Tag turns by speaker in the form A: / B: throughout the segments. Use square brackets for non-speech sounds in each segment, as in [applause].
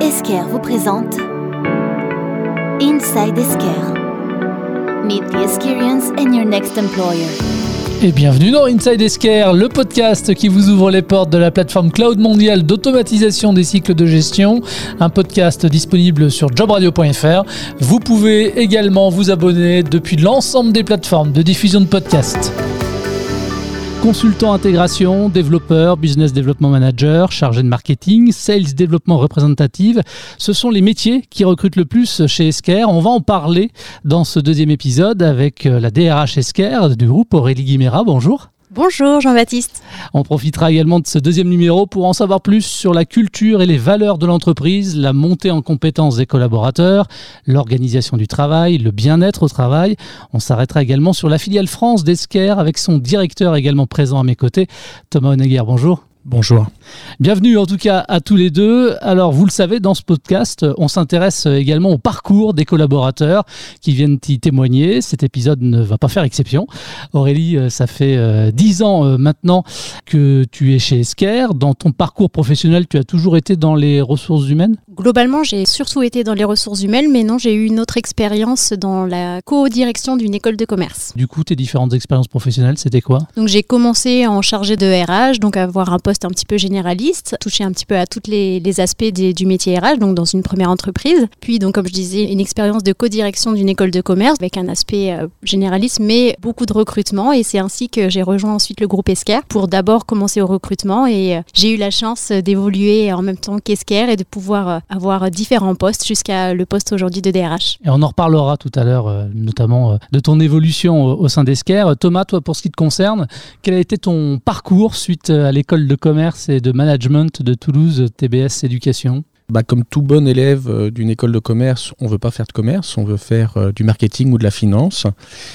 A: Esker vous présente Inside Esker. Meet the experience in your next employer.
B: Et bienvenue dans Inside Esquire, le podcast qui vous ouvre les portes de la plateforme cloud mondiale d'automatisation des cycles de gestion, un podcast disponible sur jobradio.fr. Vous pouvez également vous abonner depuis l'ensemble des plateformes de diffusion de podcasts. Consultant intégration, développeur, business development manager, chargé de marketing, sales développement représentative, ce sont les métiers qui recrutent le plus chez Esker. On va en parler dans ce deuxième épisode avec euh, la DRH Esker du groupe Aurélie Guimera. Bonjour.
C: Bonjour Jean-Baptiste.
B: On profitera également de ce deuxième numéro pour en savoir plus sur la culture et les valeurs de l'entreprise, la montée en compétences des collaborateurs, l'organisation du travail, le bien-être au travail. On s'arrêtera également sur la filiale France d'Esker avec son directeur également présent à mes côtés, Thomas Honegger. Bonjour.
D: Bonjour.
B: Bienvenue en tout cas à tous les deux. Alors vous le savez, dans ce podcast, on s'intéresse également au parcours des collaborateurs qui viennent y témoigner. Cet épisode ne va pas faire exception. Aurélie, euh, ça fait euh, dix ans euh, maintenant que tu es chez Esker. Dans ton parcours professionnel, tu as toujours été dans les ressources humaines?
C: Globalement, j'ai surtout été dans les ressources humaines, mais non, j'ai eu une autre expérience dans la co-direction d'une école de commerce.
B: Du coup, tes différentes expériences professionnelles, c'était quoi?
C: Donc j'ai commencé en chargé de RH, donc avoir un poste un petit peu généraliste, toucher un petit peu à tous les, aspects du métier RH, donc dans une première entreprise. Puis, donc comme je disais, une expérience de co-direction d'une école de commerce avec un aspect euh, généraliste, mais beaucoup de recrutement. Et c'est ainsi que j'ai rejoint ensuite le groupe Esker pour d'abord commencer au recrutement. Et euh, j'ai eu la chance d'évoluer en même temps qu'Esker et de pouvoir euh, avoir différents postes jusqu'à le poste aujourd'hui de DRH.
B: Et on en reparlera tout à l'heure, euh, notamment euh, de ton évolution au, sein d'Esker. Thomas, toi, pour ce qui te concerne, quel a été ton parcours suite à l'école de commerce et de management de Toulouse TBS Éducation
D: bah, comme tout bon élève euh, d'une école de commerce, on veut pas faire de commerce, on veut faire euh, du marketing ou de la finance.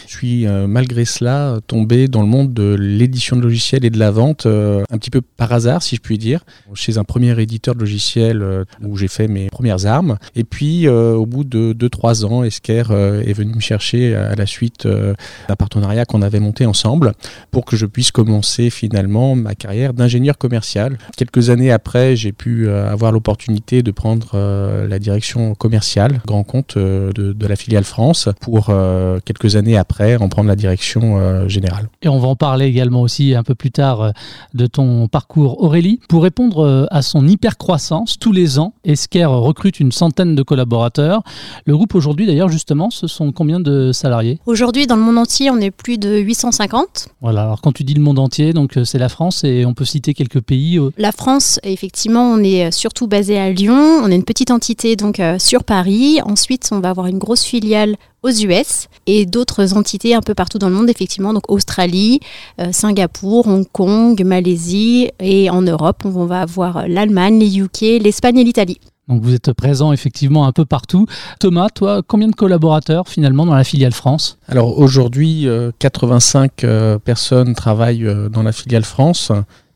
D: Je suis euh, malgré cela tombé dans le monde de l'édition de logiciels et de la vente un petit peu par hasard, si je puis dire, chez un premier éditeur de logiciels où j'ai fait mes premières armes. Et puis au bout de 2-3 ans, Esker est venu me chercher à la suite d'un partenariat qu'on avait monté ensemble pour que je puisse commencer finalement ma carrière d'ingénieur commercial. Quelques années après, j'ai pu avoir l'opportunité de prendre euh, la direction commerciale, grand compte euh, de, de, la filiale France, pour euh, quelques années après en prendre la direction générale.
B: Et on va en parler également aussi un peu plus tard de ton parcours Aurélie. Pour répondre à son hyper croissance, tous les ans, Esker recrute une centaine de collaborateurs. Le groupe aujourd'hui d'ailleurs justement, ce sont combien de salariés?
C: Aujourd'hui dans le monde entier, on est plus de 850.
B: Voilà, alors quand tu dis le monde entier, donc c'est la France et on peut citer quelques pays.
C: La France, effectivement, on est surtout basé à Lyon on est une petite entité donc euh, sur Paris. Ensuite, on va avoir une grosse filiale aux US et d'autres entités un peu partout dans le monde, effectivement, donc Australie, euh, Singapour, Hong Kong, Malaisie et en Europe, on va avoir l'Allemagne, les UK, l'Espagne et l'Italie.
B: Donc vous êtes présent effectivement un peu partout. Thomas, toi, combien de collaborateurs finalement dans la filiale France?
D: Alors aujourd'hui, 85 euh, personnes travaillent dans la filiale France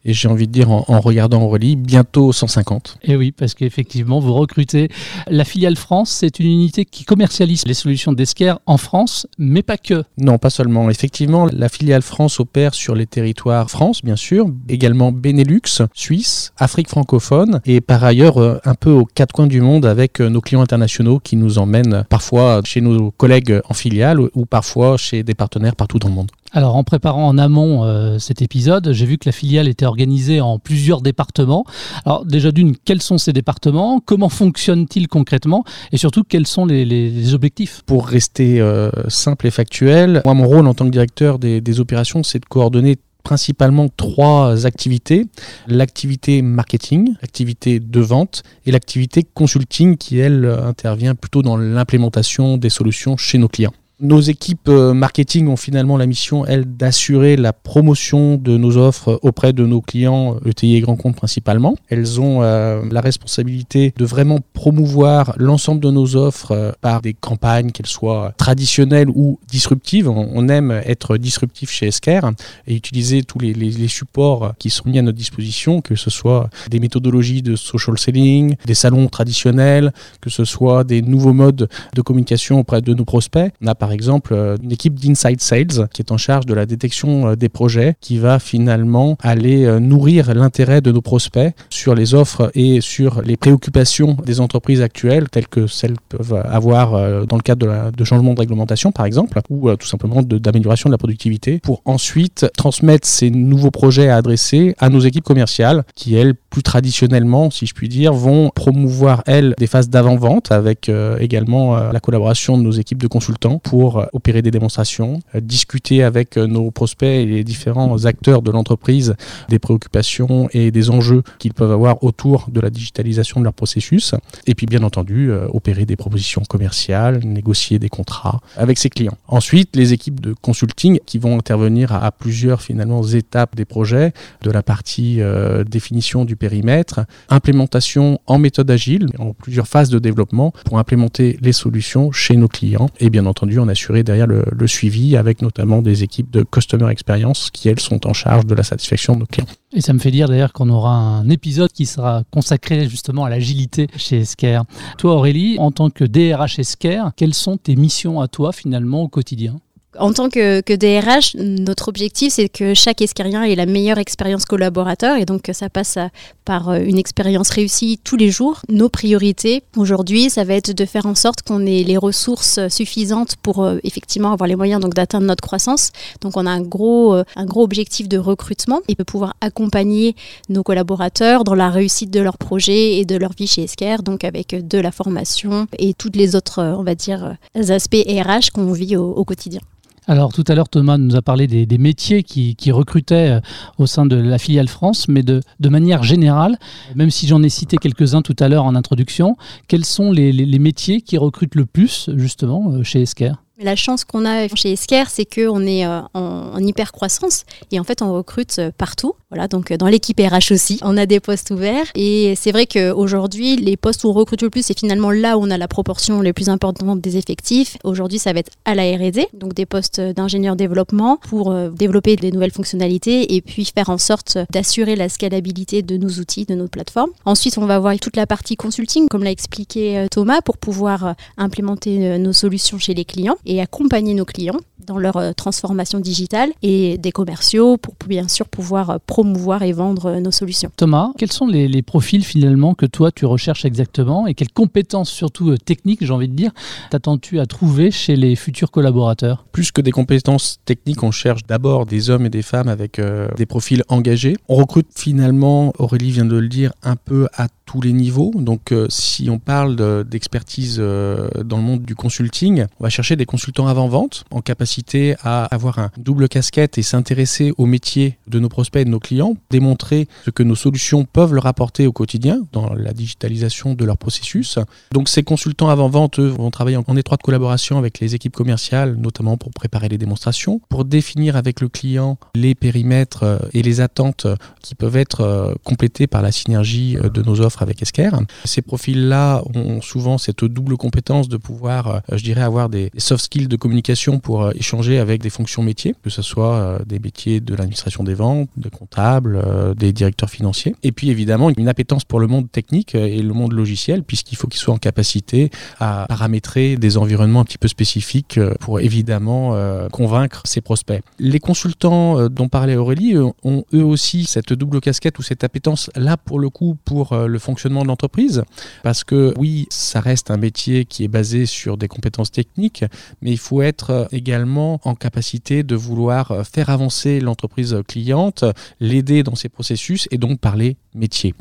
D: et j'ai envie de dire en, en, regardant Aurélie, bientôt 150.
B: Et oui, parce qu'effectivement, vous recrutez la filiale France, c'est une unité qui commercialise les solutions d'Esker en France, mais pas que.
D: Non, pas seulement. Effectivement, la filiale France opère sur les territoires France, bien sûr, également Benelux, Suisse, Afrique francophone, et par ailleurs euh, un peu aux quatre coins du monde avec euh, nos clients internationaux qui nous emmènent parfois chez nos collègues en filiale ou parfois chez des partenaires partout dans le monde.
B: Alors en préparant en amont euh, cet épisode, j'ai vu que la filiale était organisée en plusieurs départements. Alors déjà d'une, quels sont ces départements? Comment fonctionnent-ils concrètement? Et surtout, quels sont les, objectifs?
D: Pour rester euh, simple et factuel, moi mon rôle en tant que directeur des, des opérations, c'est de coordonner principalement trois activités. L'activité marketing, l'activité de vente et l'activité consulting qui, elle, intervient plutôt dans l'implémentation des solutions chez nos clients. Nos équipes marketing ont finalement la mission, elles, d'assurer la promotion de nos offres auprès de nos clients ETI et grands comptes principalement. Elles ont euh, la responsabilité de vraiment promouvoir l'ensemble de nos offres euh, par des campagnes, qu'elles soient traditionnelles ou disruptives. On, aime être disruptif chez Esker et utiliser tous les, supports qui sont mis à notre disposition, que ce soit des méthodologies de social selling, des salons traditionnels, que ce soit des nouveaux modes de communication auprès de nos prospects. Par exemple une équipe d'Inside Sales qui est en charge de la détection des projets, qui va finalement aller nourrir l'intérêt de nos prospects sur les offres et sur les préoccupations des entreprises actuelles, telles que celles peuvent avoir dans le cadre de, la, de changement de réglementation, par exemple, ou tout simplement d'amélioration de, de la productivité, pour ensuite transmettre ces nouveaux projets à adresser à nos équipes commerciales, qui elles, plus traditionnellement, si je puis dire, vont promouvoir, elles, des phases d'avant-vente avec euh, également euh, la collaboration de nos équipes de consultants pour euh, opérer des démonstrations, discuter avec nos prospects et les différents acteurs de l'entreprise des préoccupations et des enjeux qu'ils peuvent avoir autour de la digitalisation de leur processus. Et puis, bien entendu, opérer des propositions commerciales, négocier des contrats avec ses clients. Ensuite, les équipes de consulting qui vont intervenir à, plusieurs finalement étapes des projets, de la partie définition du périmètre, implémentation en méthode agile, en plusieurs phases de développement pour implémenter les solutions chez nos clients et bien entendu en assurer derrière le, suivi avec notamment des équipes de Customer Experience qui elles sont en charge de la satisfaction de nos clients.
B: Et ça me fait dire d'ailleurs qu'on aura un épisode qui sera consacré justement à l'agilité chez Esker. Toi Aurélie, en tant que DRH Esker, quelles sont tes missions à toi finalement au quotidien?
C: En tant que, DRH, notre objectif, c'est que chaque escarien ait la meilleure expérience collaborateur et donc ça passe par euh, une expérience réussie tous les jours. Nos priorités aujourd'hui, ça va être de faire en sorte qu'on ait les ressources suffisantes pour euh, effectivement avoir les moyens d'atteindre notre croissance. Donc on a un gros, euh, un gros objectif de recrutement et de pouvoir accompagner nos collaborateurs dans la réussite de leurs projets et de leur vie chez Esker, donc avec de la formation et toutes les autres, on va dire, aspects RH qu'on vit au quotidien.
B: Alors tout à l'heure, Thomas nous a parlé des, métiers qui, recrutaient euh, au sein de la filiale France, mais de, manière générale, même si j'en ai cité quelques-uns tout à l'heure en introduction, quels sont les, les métiers qui recrutent le plus justement euh, chez Esker
C: la chance qu'on a chez Esker, c'est qu'on est euh, en, hyper croissance et en fait on recrute euh, partout. Voilà, donc euh, dans l'équipe RH aussi, on a des postes ouverts et c'est vrai qu'aujourd'hui les postes où on recrute le plus, c'est finalement là où on a la proportion les plus importante des effectifs. Aujourd'hui, ça va être à la R&D, donc des postes d'ingénieur développement pour développer des nouvelles fonctionnalités et puis faire en sorte d'assurer la scalabilité de nos outils, de nos plateformes. Ensuite, on va voir toute la partie consulting, comme l'a expliqué Thomas, pour pouvoir implémenter nos solutions chez les clients et accompagner nos clients dans leur euh, transformation digitale et des commerciaux pour bien sûr pouvoir euh, promouvoir et vendre euh, nos solutions.
B: Thomas, quels sont les, profils finalement que toi tu recherches exactement et quelles compétences surtout techniques, j'ai envie de dire, t'attends-tu à trouver chez les futurs collaborateurs?
D: Plus que des compétences techniques, on cherche d'abord des hommes et des femmes avec des profils engagés. On recrute finalement, Aurélie vient de le dire, un peu à tous les niveaux. Donc si on parle d'expertise dans le monde du consulting, on va chercher des consultants avant-vente en capacité à avoir un double casquette et s'intéresser au métier de nos prospects et de nos clients, démontrer ce que nos solutions peuvent leur apporter au quotidien dans la digitalisation de leur processus. Donc ces consultants avant-vente, eux, vont travailler en, étroite collaboration avec les équipes commerciales, notamment pour préparer les démonstrations, pour définir avec le client les périmètres euh, et les attentes qui peuvent être euh, complétées par la synergie euh, de nos offres avec Esker. Ces profils-là ont souvent cette double compétence de pouvoir, je dirais, avoir des soft skills de communication pour échanger avec des fonctions métiers, que ce soit euh, des métiers de l'administration des ventes, des comptables, euh, des directeurs financiers. Et puis évidemment, une appétence pour le monde technique euh, et le monde logiciel, puisqu'il faut qu'ils soient en capacité à paramétrer des environnements un petit peu spécifiques pour évidemment convaincre ses prospects. Les consultants dont parlait Aurélie ont eux aussi cette double casquette ou cette appétence là pour le coup pour le fonctionnement de l'entreprise, parce que oui, ça reste un métier qui est basé sur des compétences techniques, mais il faut être également en capacité de vouloir euh, faire avancer l'entreprise cliente, l'aider dans ses processus et donc parler métier.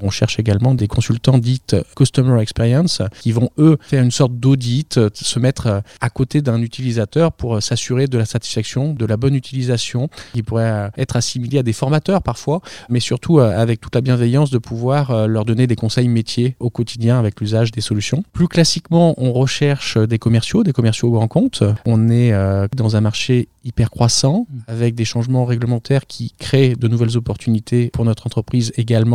D: On cherche également des consultants dites Customer Experience qui vont eux faire une sorte d'audit, euh, se mettre euh, à côté d'un utilisateur pour s'assurer de la satisfaction, de la bonne utilisation, qui pourrait être assimilé à des formateurs parfois, mais surtout avec toute la bienveillance de pouvoir leur donner des conseils métiers au quotidien avec l'usage des solutions. Plus classiquement, on recherche des commerciaux, des commerciaux grand compte. On est euh, dans un marché hyper croissant, mm. avec des changements réglementaires qui créent de nouvelles opportunités pour notre entreprise également.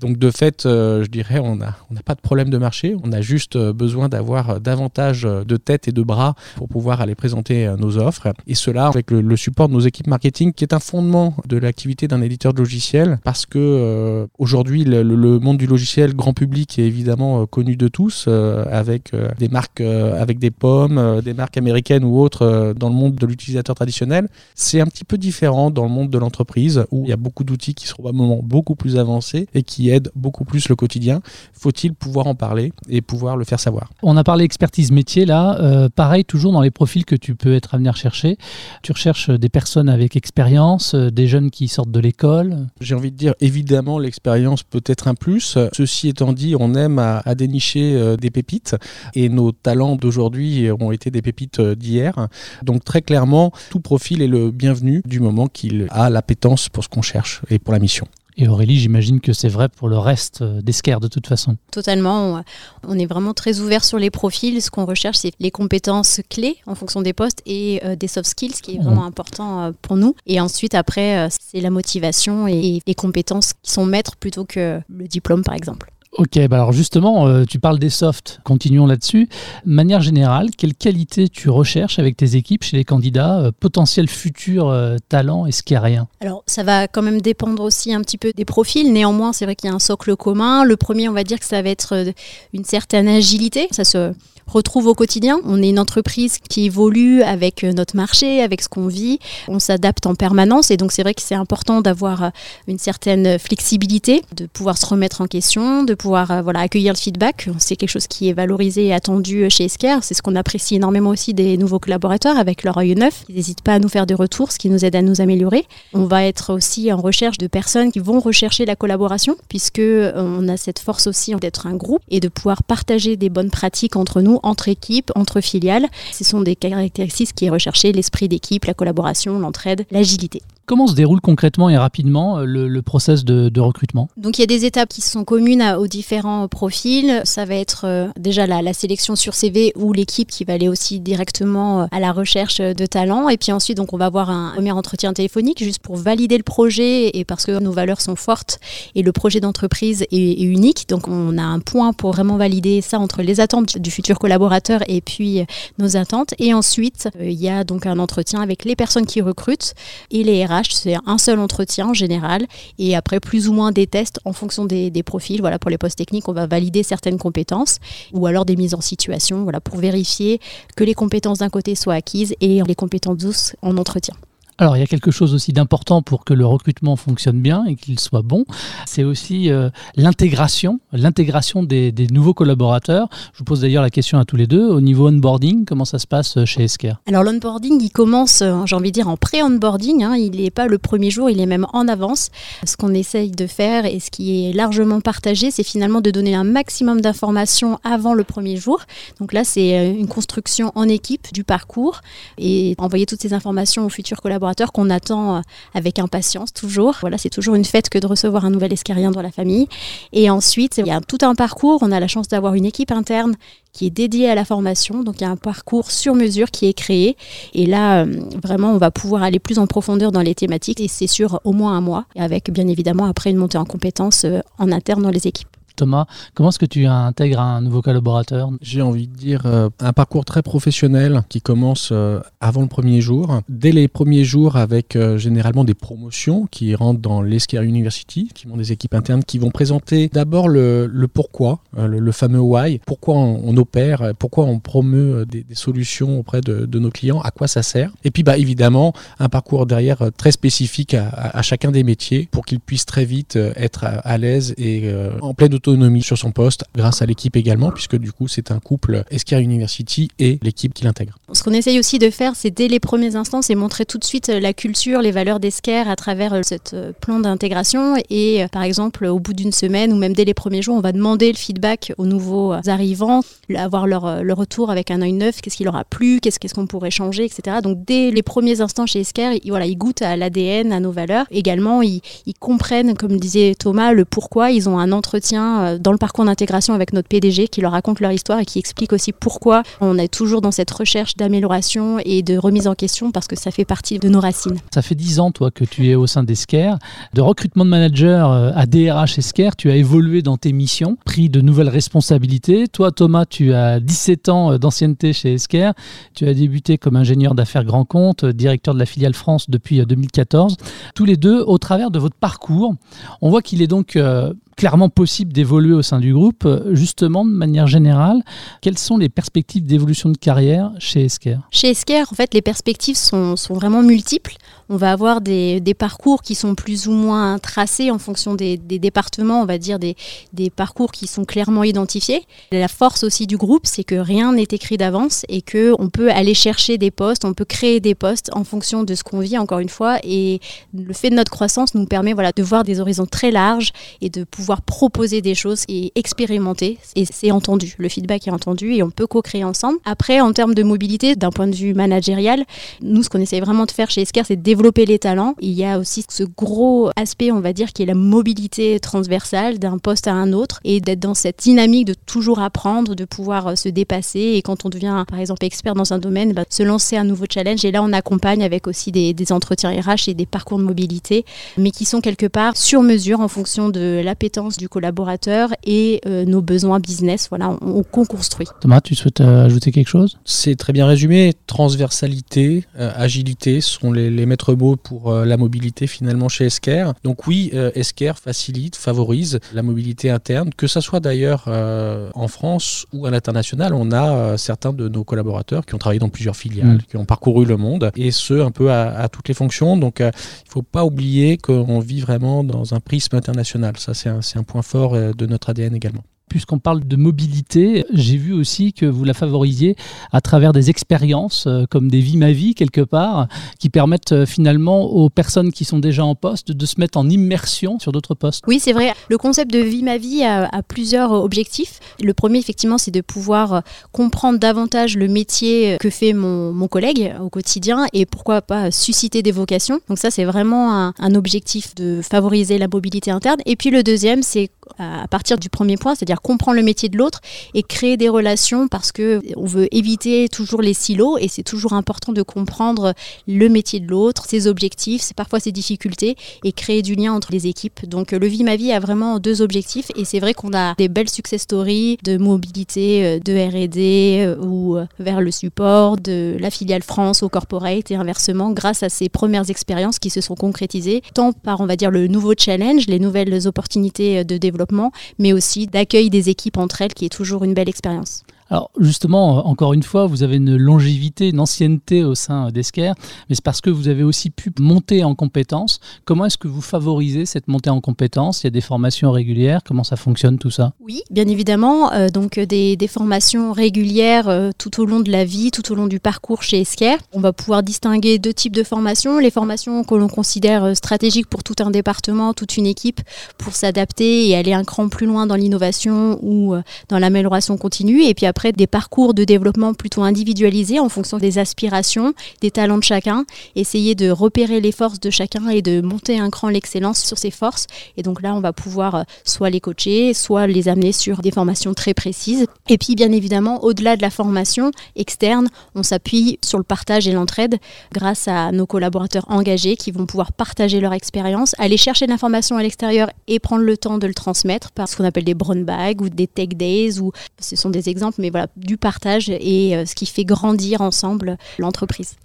D: Donc de fait, euh, je dirais, on n'a pas de problème de marché, on a juste euh, besoin d'avoir davantage de têtes et de bras pour pouvoir aller présenter nos offres. Et cela avec le, support de nos équipes marketing, qui est un fondement de l'activité d'un éditeur de logiciel, parce que aujourd'hui, le, monde du logiciel grand public est évidemment connu de tous, avec des marques avec des pommes, des marques américaines ou autres euh, dans le monde de l'utilisateur traditionnel. C'est un petit peu différent dans le monde de l'entreprise où il y a beaucoup d'outils qui sont probablement beaucoup plus avancés et qui aident beaucoup plus le quotidien. Faut-il pouvoir en parler et pouvoir le faire savoir?
B: On a parlé expertise métier là. Euh, pareil, toujours dans les profils que tu peux être amené à rechercher. Tu recherches des personnes avec expérience, euh, des jeunes qui sortent de l'école.
D: J'ai envie de dire, évidemment, l'expérience peut être un plus. Ceci étant dit, on aime à, à dénicher euh, des pépites et nos talents d'aujourd'hui ont été des pépites euh, d'hier. Donc très clairement, tout profil est le bienvenu du moment qu'il a l'appétence pour ce qu'on cherche et pour la mission.
B: Et Aurélie, j'imagine que c'est vrai pour le reste euh, d'Esquerre de toute façon.
C: Totalement. On- est vraiment très ouvert sur les profils. Ce qu'on recherche, c'est les compétences clés en fonction des postes et euh, des soft skills, ce qui est vraiment important euh, pour nous. Et ensuite, après, c'est la motivation et les compétences qui sont maîtres plutôt que le diplôme, par exemple.
B: Ok, bah alors justement, euh, tu parles des softs, continuons là-dessus. De manière générale, quelles qualités tu recherches avec tes équipes chez les candidats, euh, potentiels futurs euh, talents esquerriens
C: Alors, ça va quand même dépendre aussi un petit peu des profils. Néanmoins, c'est vrai qu'il y a un socle commun. Le premier, on va dire que ça va être une certaine agilité. Ça se retrouve au quotidien. On est une entreprise qui évolue avec euh, notre marché, avec ce qu'on vit. On s'adapte en permanence. Et donc, c'est vrai que c'est important d'avoir euh, une certaine flexibilité, de pouvoir se remettre en question, de pouvoir euh, voilà, accueillir le feedback. C'est quelque chose qui est valorisé et attendu chez Esker. C'est ce qu'on apprécie énormément aussi des nouveaux collaborateurs avec leur œil neuf. Ils n'hésitent pas à nous faire des retours, ce qui nous aide à nous améliorer. On va être aussi en recherche de personnes qui vont rechercher la collaboration, puisque on a cette force aussi d'être un groupe et de pouvoir partager des bonnes pratiques entre nous, entre équipes, entre filiales. Ce sont des caractéristiques qui est l'esprit d'équipe, la collaboration, l'entraide, l'agilité.
B: Comment se déroule concrètement et rapidement euh, le, le process de, recrutement?
C: Donc il y a des étapes qui sont communes aux différents profils. Ça va être euh, déjà la, sélection sur CV ou l'équipe qui va aller aussi directement euh, à la recherche de talents. Et puis ensuite, donc on va avoir un premier entretien téléphonique juste pour valider le projet et parce que nos valeurs sont fortes et le projet d'entreprise est, est unique. Donc on a un point pour vraiment valider ça entre les attentes du futur collaborateur et puis nos attentes. Et ensuite, il y a donc un entretien avec les personnes qui recrutent et les RH. C'est un seul entretien en général et après plus ou moins des tests en fonction des, des profils. Voilà, pour les postes techniques, on va valider certaines compétences ou alors des mises en situation voilà, pour vérifier que les compétences d'un côté soient acquises et les compétences douces en entretien.
B: Alors, il y a quelque chose aussi d'important pour que le recrutement fonctionne bien et qu'il soit bon. C'est aussi euh, l'intégration, l'intégration des, nouveaux collaborateurs. Je vous pose d'ailleurs la question à tous les deux. Au niveau onboarding, comment ça se passe euh, chez Esker?
C: Alors l'onboarding, il commence, euh, j'ai envie de dire, en pré-onboarding. hein. il n'est pas le premier jour, il est même en avance. Ce qu'on essaye de faire et ce qui est largement partagé, c'est finalement de donner un maximum d'informations avant le premier jour. Donc là, c'est une construction en équipe du parcours et envoyer toutes ces informations aux futurs collaborateurs qu'on attend euh, avec impatience toujours. Voilà, c'est toujours une fête que de recevoir un nouvel escarien dans la famille. Et ensuite, il y a tout un parcours. On a la chance d'avoir une équipe interne qui est dédiée à la formation. Donc il y a un parcours sur mesure qui est créé. Et là, euh, vraiment, on va pouvoir aller plus en profondeur dans les thématiques. Et c'est sur au moins un mois, avec bien évidemment après une montée en compétences euh, en interne dans les équipes.
B: Thomas, comment est-ce que tu intègres un nouveau collaborateur?
D: J'ai envie de dire euh, un parcours très professionnel qui commence euh, avant le premier jour. Dès les premiers jours avec euh, généralement des promotions qui rentrent dans l'Esquire University, qui ont des équipes internes qui vont présenter d'abord le, pourquoi, le, fameux why, pourquoi on, opère, pourquoi on promeut des, solutions auprès de, nos clients, à quoi ça sert. Et puis bah, évidemment un parcours derrière très spécifique à, chacun des métiers pour qu'il puisse très vite être à, à l'aise et en pleine autonomie sur son poste grâce à l'équipe également puisque du coup c'est un couple Esquire University et l'équipe qui l'intègre.
C: Ce qu'on essaye aussi de faire, c'est dès les premiers instants, c'est montrer tout de suite euh, la culture, les valeurs d'Esquerre à travers euh, cette euh, plan d'intégration. Et par exemple, au bout d'une semaine ou même dès les premiers jours, on va demander le feedback aux nouveaux arrivants, avoir leur, leur retour avec un œil neuf, qu'est-ce qui leur a plu, qu'est-ce qu'on pourrait changer, etc. Donc dès les premiers instants chez Esquerre, ils, voilà, ils goûtent à l'ADN, à nos valeurs. Également, ils, ils comprennent, comme disait Thomas, le pourquoi. Ils ont un entretien euh, dans le parcours d'intégration avec notre PDG qui leur raconte leur histoire et qui explique aussi pourquoi on est toujours dans cette recherche d'amélioration et de remise en question parce que ça fait partie de nos racines.
B: Ça fait 10 ans, toi, que tu es au sein d'Esker. De recrutement de manager euh, à DRH Esker, tu as évolué dans tes missions, pris de nouvelles responsabilités. Toi, Thomas, tu as 17 ans euh, d'ancienneté chez Esker. Tu as débuté comme ingénieur d'affaires grand compte, directeur de la filiale France depuis euh, 2014. Tous les deux, au travers de votre parcours, on voit qu'il est donc clairement possible d'évoluer au sein du groupe. Justement, de manière générale, quelles sont les perspectives d'évolution de carrière chez Esker?
C: Chez Esker, en fait, les perspectives sont, sont vraiment multiples. On va avoir des, des, parcours qui sont plus ou moins tracés en fonction des, des départements, on va dire des, des, parcours qui sont clairement identifiés. La force aussi du groupe, c'est que rien n'est écrit d'avance et que on peut aller chercher des postes, on peut créer des postes en fonction de ce qu'on vit, encore une fois. Et le fait de notre croissance nous permet voilà, de voir des horizons très larges et de pouvoir proposer des choses et expérimenter. Et c'est entendu, le feedback est entendu et on peut co-créer ensemble. Après, en termes de mobilité, d'un point de vue managérial, nous, ce qu'on essaie vraiment de faire chez Esker, c'est développer les talents. Il y a aussi ce gros aspect, on va dire, qui est la mobilité transversale d'un poste à un autre et d'être dans cette dynamique de toujours apprendre, de pouvoir euh, se dépasser et quand on devient, par exemple, expert dans un domaine, bah, se lancer un nouveau challenge. Et là, on accompagne avec aussi des, des entretiens RH et des parcours de mobilité, mais qui sont quelque part sur mesure en fonction de l'appétence du collaborateur et euh, nos besoins business. Voilà, on, on construit.
B: Thomas, tu souhaites euh, ajouter quelque chose?
D: C'est très bien résumé. Transversalité, euh, agilité sont les, les maîtres mots pour euh, la mobilité finalement chez Esker. Donc oui, euh, Esker facilite, favorise la mobilité interne, que ce soit d'ailleurs euh, en France ou à l'international. On a euh, certains de nos collaborateurs qui ont travaillé dans plusieurs filiales,
B: Mm.
D: qui ont parcouru le monde, et ce un peu à, à toutes les fonctions. Donc euh, il ne faut pas oublier qu'on vit vraiment dans un prisme international. Ça c'est un, c'est un point fort euh, de notre ADN également.
B: Puisqu'on parle de mobilité, j'ai vu aussi que vous la favorisiez à travers des expériences euh, comme des vies ma vie quelque part, qui permettent euh, finalement aux personnes qui sont déjà en poste de se mettre en immersion sur d'autres postes.
C: Oui, c'est vrai. Le concept de vie ma vie a, plusieurs euh, objectifs. Le premier, effectivement, c'est de pouvoir comprendre davantage le métier que fait mon, mon collègue au quotidien et pourquoi pas susciter des vocations. Donc ça, c'est vraiment un objectif de favoriser la mobilité interne. Et puis le deuxième, c'est à partir du premier point, c'est-à-dire comprendre le métier de l'autre et créer des relations parce que on veut éviter toujours les silos et c'est toujours important de comprendre le métier de l'autre, ses objectifs, parfois ses difficultés et créer du lien entre les équipes. Donc euh, le Vie ma vie a vraiment deux objectifs et c'est vrai qu'on a des belles success stories de mobilité, euh, de R&D euh, ou vers le support de la filiale France au corporate et inversement grâce à ces premières expériences qui se sont concrétisées tant par on va dire le nouveau challenge, les nouvelles opportunités de développement, mais aussi d'accueil des équipes entre elles qui est toujours une belle expérience.
B: Alors justement, encore une fois, vous avez une longévité, une ancienneté au sein d'Esker, mais c'est parce que vous avez aussi pu monter en compétences. Comment est-ce que vous favorisez cette montée en compétences? Il y a des formations régulières, comment ça fonctionne tout ça?
C: Oui, bien évidemment, euh, donc euh, des, formations régulières euh, tout au long de la vie, tout au long du parcours chez Esker. On va pouvoir distinguer deux types de formations. Les formations que l'on considère stratégiques pour tout un département, toute une équipe, pour s'adapter et aller un cran plus loin dans l'innovation ou dans l'amélioration continue. Et puis des parcours de développement plutôt individualisés en fonction des aspirations, des talents de chacun, essayer de repérer les forces de chacun et de monter un cran l'excellence sur ses forces. Et donc là, on va pouvoir euh, soit les coacher, soit les amener sur des formations très précises. Et puis, bien évidemment, au-delà de la formation externe, on s'appuie sur le partage et l'entraide grâce à nos collaborateurs engagés qui vont pouvoir partager leur expérience, aller chercher de l'information à l'extérieur et prendre le temps de le transmettre par ce qu'on appelle des brown bags ou des tech days, ou ce sont des exemples, mais voilà, du partage et euh, ce qui fait grandir ensemble l'entreprise.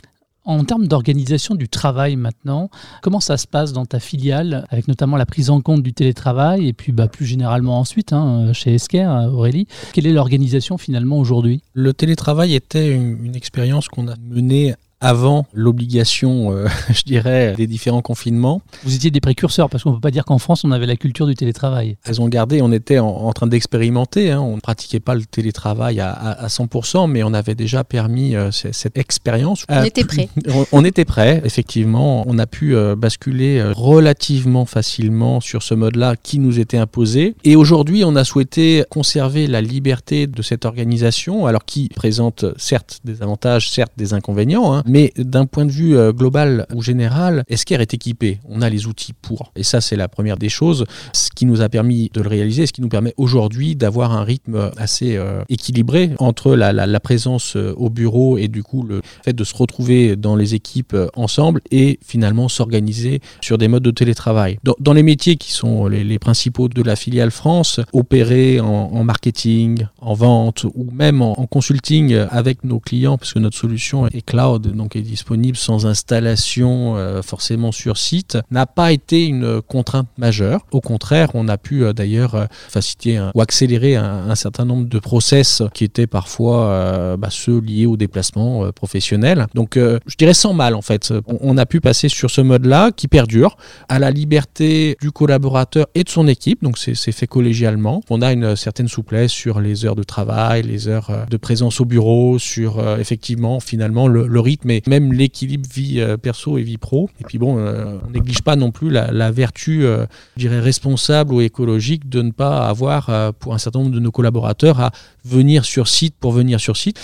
B: En termes d'organisation du travail maintenant, comment ça se passe dans ta filiale, avec notamment la prise en compte du télétravail et puis bah, plus généralement ensuite hein, chez Esker, Aurélie Quelle est l'organisation finalement aujourd'hui?
D: Le télétravail était une, une expérience qu'on a menée avant l'obligation, euh, [laughs] je dirais, des différents confinements.
B: Vous étiez des précurseurs, parce qu'on ne peut pas dire qu'en France, on avait la culture du télétravail.
D: Elles ont gardé, on était en, en train d'expérimenter, hein, on ne pratiquait pas le télétravail à, à, à, 100%, mais on avait déjà permis euh, cette expérience.
C: On euh, était prêts. [laughs]
D: On, on, était prêts, effectivement. On a pu euh, basculer relativement facilement sur ce mode-là qui nous était imposé. Et aujourd'hui, on a souhaité conserver la liberté de cette organisation, alors qui présente certes des avantages, certes des inconvénients, hein, mais d'un point de vue euh, global ou général, Esker est équipé. On a les outils pour. Et ça, c'est la première des choses. Ce qui nous a permis de le réaliser, ce qui nous permet aujourd'hui d'avoir un rythme assez euh, équilibré entre la, présence euh, au bureau et du coup le fait de se retrouver dans les équipes ensemble et finalement s'organiser sur des modes de télétravail. Dans, les métiers qui sont les, principaux de la filiale France, opérer en, en marketing, en vente ou même en, en, consulting avec nos clients, parce que notre solution est cloud, donc est disponible sans installation forcément sur site, n'a pas été une contrainte majeure. Au contraire, on a pu d'ailleurs faciliter ou accélérer un, certain nombre de process qui étaient parfois bah, ceux liés au déplacement professionnel. Donc je dirais sans mal en fait. On, a pu passer sur ce mode-là qui perdure à la liberté du collaborateur et de son équipe. Donc c'est fait collégialement. On a une certaine souplesse sur les heures de travail, les heures euh, de présence au bureau, sur euh, effectivement finalement le, rythme même l'équilibre vie euh, perso et vie pro. Et puis bon, on néglige pas non plus la, vertu, je dirais, responsable ou écologique de ne pas avoir pour un certain nombre de nos collaborateurs à venir sur site pour venir sur site.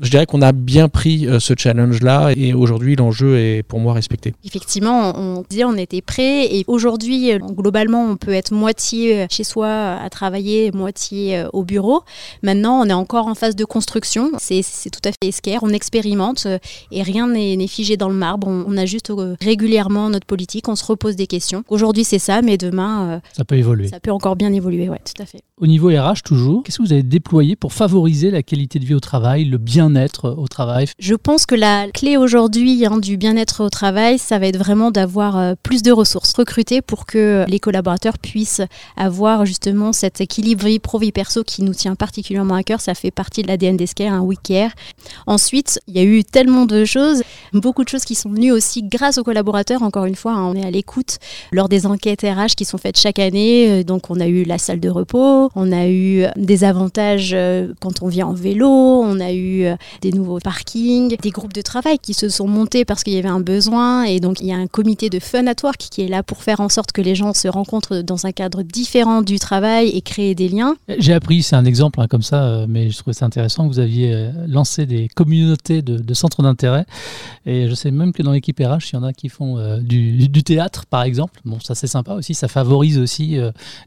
D: Je dirais qu'on a bien pris ce challenge-là et aujourd'hui l'enjeu est pour moi respecté.
C: Effectivement, on disait on était prêt et aujourd'hui globalement on peut être moitié chez soi à travailler, moitié au bureau. Maintenant on est encore en phase de construction, c'est tout à fait esquerre, on expérimente et rien n'est figé dans le marbre, on, on ajuste régulièrement notre politique, on se repose des questions. Aujourd'hui c'est ça, mais demain
B: ça peut évoluer.
C: Ça peut encore bien évoluer, ouais, tout à fait.
B: Au niveau RH toujours, qu'est-ce que vous avez déployé pour favoriser la qualité de vie au travail, le bien-être au travail?
C: Je pense que la clé aujourd'hui hein, du bien-être au travail, ça va être vraiment d'avoir euh, plus de ressources recrutées pour que les collaborateurs puissent avoir justement cet équilibre vie pro-vie perso qui nous tient particulièrement à cœur. Ça fait partie de l'ADN d'Esquire, un WeCare. Ensuite, il y a eu tellement de beaucoup de choses qui sont venues aussi grâce aux collaborateurs. Encore une fois, hein, on est à l'écoute lors des enquêtes RH qui sont faites chaque année. Euh, donc, on a eu la salle de repos, on a eu des avantages euh, quand on vient en vélo, on a eu des nouveaux parkings, des groupes de travail qui se sont montés parce qu'il y avait un besoin. Et donc, il y a un comité de fun at work qui est là pour faire en sorte que les gens se rencontrent dans un cadre différent du travail et créer des liens.
B: J'ai appris, c'est un exemple hein, comme ça, euh, mais je trouvais ça intéressant que vous aviez euh, lancé des communautés de, centres d'intérêt. Et je sais même que dans l'équipe RH, il y en a qui font euh, du, théâtre, par exemple. Bon, ça c'est sympa aussi, ça favorise aussi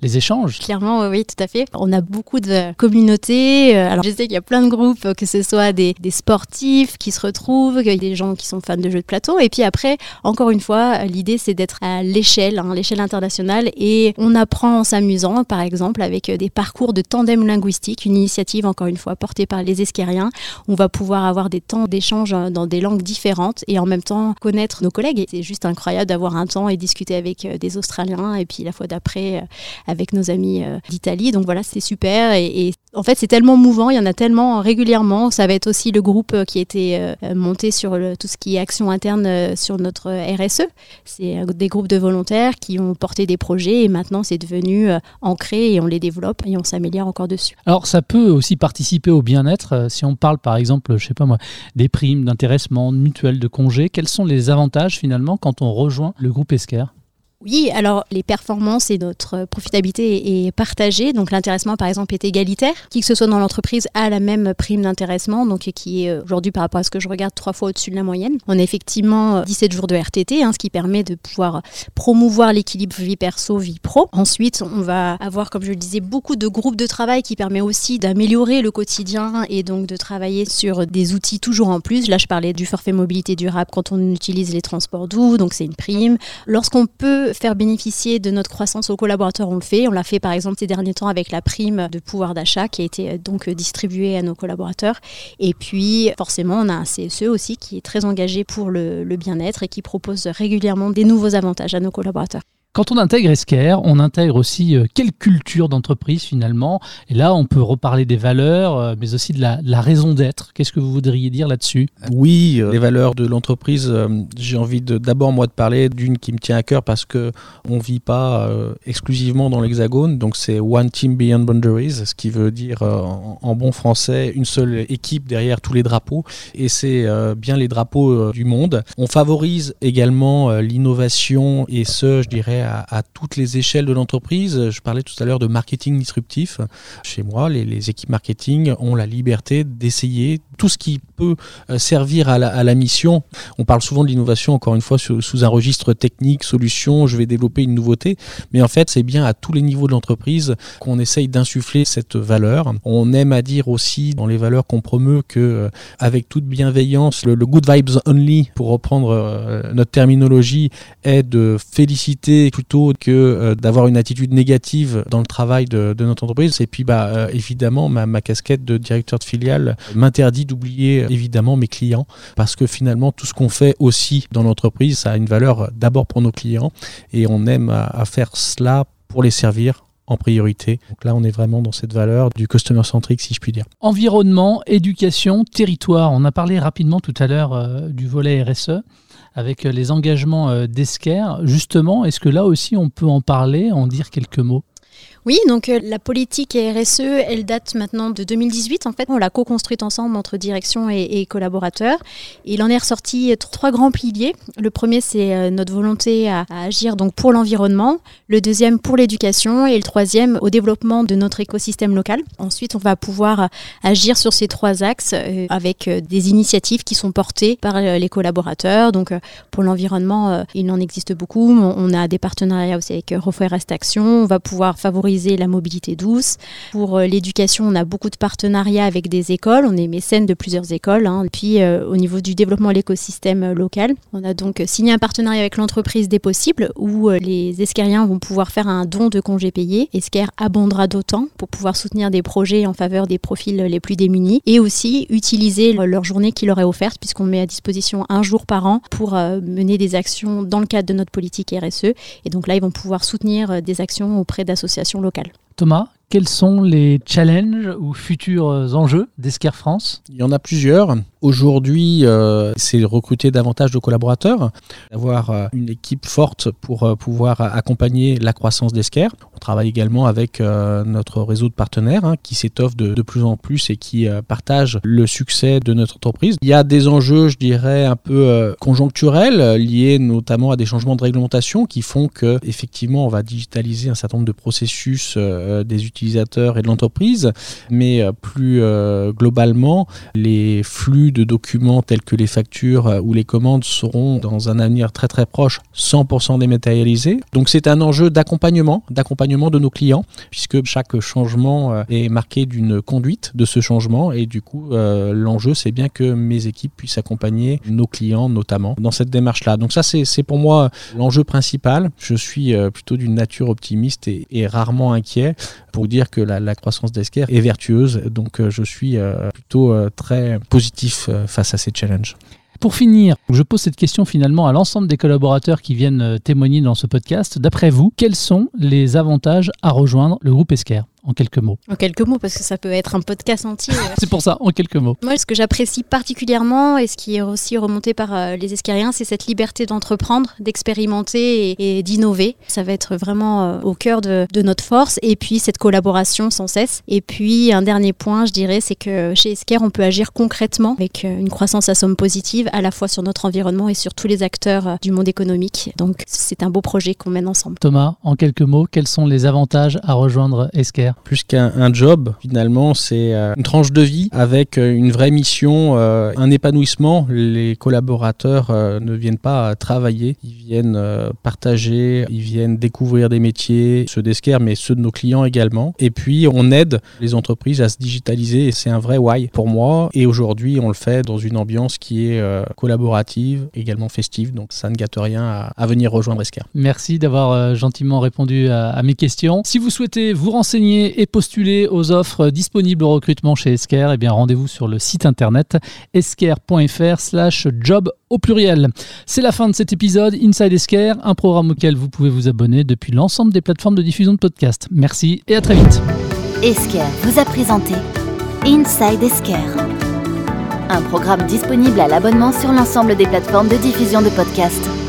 B: les échanges.
C: Clairement, oui, tout à fait. On a beaucoup de communautés. Alors, je sais qu'il y a plein de groupes, que ce soit des, sportifs qui se retrouvent, des gens qui sont fans de jeux de plateau. Et puis après, encore une fois, l'idée c'est d'être à l'échelle, hein, l'échelle internationale. Et on apprend en s'amusant, par exemple, avec des parcours de tandem linguistique, une initiative, encore une fois, portée par les Esquériens. On va pouvoir avoir des temps d'échange dans des langues différentes et en même temps connaître nos collègues. C'est juste incroyable d'avoir un temps et discuter avec euh, des Australiens et puis la fois d'après euh, avec nos amis euh, d'Italie. Donc voilà, c'est super. Et, en fait, c'est tellement mouvant, il y en a tellement régulièrement. Ça va être aussi le groupe qui a été monté sur tout ce qui est action interne sur notre RSE. C'est des groupes de volontaires qui ont porté des projets et maintenant c'est devenu ancré et on les développe et on s'améliore encore dessus.
B: Alors ça peut aussi participer au bien-être si on parle par exemple, je sais pas moi, des primes d'intéressement, de mutuelles, de congés. Quels sont les avantages finalement quand on rejoint le groupe Esquer
C: oui, alors les performances et notre profitabilité est partagée. Donc l'intéressement, par exemple, est égalitaire. Qui que ce soit dans l'entreprise a la même prime d'intéressement, donc qui est euh, aujourd'hui, par rapport à ce que je regarde, trois fois au-dessus de la moyenne. On a effectivement 17 euh, jours de RTT, hein, ce qui permet de pouvoir promouvoir l'équilibre vie perso, vie pro. Ensuite, on va avoir, comme je le disais, beaucoup de groupes de travail qui permet aussi d'améliorer le quotidien et donc de travailler sur des outils toujours en plus. Là, je parlais du forfait mobilité durable quand on utilise les transports doux, donc c'est une prime. Lorsqu'on peut faire bénéficier de notre croissance aux collaborateurs, on le fait. On l'a fait par exemple ces derniers temps avec la prime de pouvoir d'achat qui a été euh, donc euh, distribuée à nos collaborateurs. Et puis forcément, on a un CSE aussi qui est très engagé pour le, le bien-être et qui propose régulièrement des nouveaux avantages à nos collaborateurs.
B: Quand on intègre Esquire, on intègre aussi euh, quelle culture d'entreprise finalement. Et là, on peut reparler des valeurs, euh, mais aussi de la, raison d'être. Qu'est-ce que vous voudriez dire là-dessus?
D: Oui, euh, les valeurs de l'entreprise, j'ai envie d'abord moi de parler d'une qui me tient à cœur parce que on vit pas exclusivement dans l'Hexagone. Donc c'est One Team Beyond Boundaries, ce qui veut dire en, bon français une seule équipe derrière tous les drapeaux. Et c'est bien les drapeaux du monde. On favorise également l'innovation et ce, je dirais, à, toutes les échelles de l'entreprise. Je parlais tout à l'heure de marketing disruptif. Chez moi, les, équipes marketing ont la liberté d'essayer tout ce qui peut euh, servir à la, mission. On parle souvent de l'innovation, encore une fois, sous, un registre technique, solution, je vais développer une nouveauté. Mais en fait, c'est bien à tous les niveaux de l'entreprise qu'on essaye d'insuffler cette valeur. On aime à dire aussi dans les valeurs qu'on promeut que, euh, avec toute bienveillance, le, good vibes only, pour reprendre euh, notre terminologie, est de féliciter plutôt que euh, d'avoir une attitude négative dans le travail de, notre entreprise. Et puis, bah, euh, évidemment, ma, casquette de directeur de filiale m'interdit d'oublier évidemment mes clients parce que finalement, tout ce qu'on fait aussi dans l'entreprise, ça a une valeur d'abord pour nos clients et on aime à, à faire cela pour les servir en priorité. Donc là, on est vraiment dans cette valeur du customer centric, si je puis dire.
B: Environnement, éducation, territoire. On a parlé rapidement tout à l'heure euh, du volet RSE avec les engagements euh, d'Esquerre. Justement, est-ce que là aussi on peut en parler, en dire quelques mots?
C: Oui, donc euh, la politique RSE, elle date maintenant de 2018. En fait, on l'a co-construite ensemble entre direction et, collaborateurs. Il en est ressorti trois grands piliers. Le premier, c'est euh, notre volonté à, agir donc pour l'environnement. Le deuxième, pour l'éducation. Et le troisième, au développement de notre écosystème local. Ensuite, on va pouvoir agir sur ces trois axes euh, avec euh, des initiatives qui sont portées par euh, les collaborateurs. Donc, euh, pour l'environnement, il en existe beaucoup. On, on, a des partenariats aussi avec Reforest Action. On va pouvoir favoriser la mobilité douce. Pour euh, l'éducation, on a beaucoup de partenariats avec des écoles. On est mécène de plusieurs écoles. Hein. Puis euh, au niveau du développement de l'écosystème euh, local, on a donc signé un partenariat avec l'entreprise des possibles où les esqueriens vont pouvoir faire un don de congés payés. Esquer abondera d'autant pour pouvoir soutenir des projets en faveur des profils les plus démunis et aussi utiliser leur journée qui leur est offerte puisqu'on met à disposition un jour par an pour mener des actions dans le cadre de notre politique RSE. Et donc là, ils vont pouvoir soutenir des actions auprès d'associations
B: Thomas, quels sont les challenges ou futurs enjeux d'Esquire France?
D: Il y en a plusieurs. Aujourd'hui, euh, c'est recruter davantage de collaborateurs, avoir euh, une équipe forte pour euh, pouvoir accompagner la croissance d'Esquire. On travaille également avec notre réseau de partenaires hein, qui s'étoffe de, de, plus en plus et qui partagent le succès de notre entreprise. Il y a des enjeux, je dirais, un peu conjoncturels, liés notamment à des changements de réglementation qui font que, effectivement, on va digitaliser un certain nombre de processus des utilisateurs et de l'entreprise, mais plus globalement, les flux de documents tels que les factures euh, ou les commandes seront dans un avenir très très proche 100% dématérialisés. Donc c'est un enjeu d'accompagnement, d'accompagnement de nos clients, puisque chaque changement euh, est marqué d'une conduite de ce changement et du coup euh, l'enjeu c'est bien que mes équipes puissent accompagner nos clients notamment dans cette démarche-là. Donc ça c'est pour moi l'enjeu principal. Je suis plutôt d'une nature optimiste et, rarement inquiet pour dire que la, croissance d'Esquerre est vertueuse. Donc je suis plutôt très positif euh, face à ces challenges.
B: Pour finir, je pose cette question finalement à l'ensemble des collaborateurs qui viennent euh, témoigner dans ce podcast. D'après vous, quels sont les avantages à rejoindre le groupe Esquire en quelques mots
C: En quelques mots, parce que ça peut être un podcast entier. [laughs]
B: c'est pour ça, en quelques mots.
C: Moi, ce que j'apprécie particulièrement et ce qui est aussi remonté par euh, les esquiriens, c'est cette liberté d'entreprendre, d'expérimenter et, et d'innover. Ça va être vraiment euh, au cœur de, de, notre force. Et puis, cette collaboration sans cesse. Et puis, un dernier point, je dirais, c'est que chez Esquire, on peut agir concrètement avec euh, une croissance à somme positive, à la fois sur notre environnement et sur tous les acteurs du monde économique. Donc, c'est un beau projet qu'on mène ensemble.
B: Thomas, en quelques mots, quels sont les avantages à rejoindre Esquire?
D: Plus qu'un job, finalement, c'est euh, une tranche de vie avec euh, une vraie mission, euh, un épanouissement. Les collaborateurs ne viennent pas travailler, ils viennent partager, ils viennent découvrir des métiers, ceux d'Esquerre, mais ceux de nos clients également. Et puis, on aide les entreprises à se digitaliser et c'est un vrai why pour moi. Et aujourd'hui, on le fait dans une ambiance qui est collaborative, également festive. Donc, ça ne gâte rien à, venir rejoindre Esquerre.
B: Merci d'avoir gentiment répondu à, mes questions. Si vous souhaitez vous et postuler aux offres disponibles au recrutement chez Esker, eh rendez-vous sur le site internet esker.fr slash job au pluriel. C'est la fin de cet épisode Inside Esker, un programme auquel vous pouvez vous abonner depuis l'ensemble des plateformes de diffusion de podcasts. Merci et à très vite.
A: Esker vous a présenté Inside Esker, un programme disponible à l'abonnement sur l'ensemble des plateformes de diffusion de podcasts.